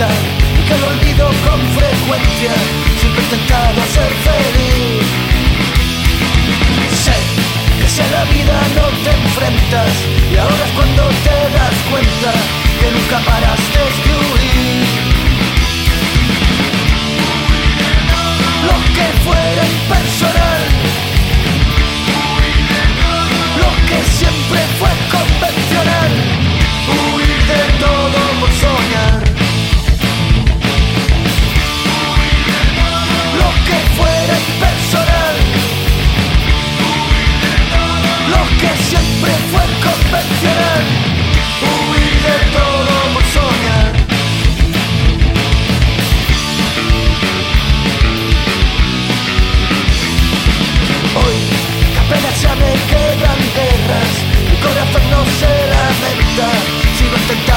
cuenta que lo olvido con frecuencia, siempre he ser feliz. Sé que si a la vida no te enfrentas, y ahora es cuando te das cuenta que nunca paras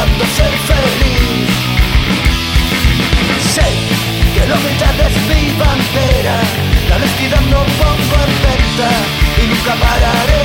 intentando ser feliz. Sé que la humildad es mi bandera, la honestidad no pongo en venta y nunca pararé.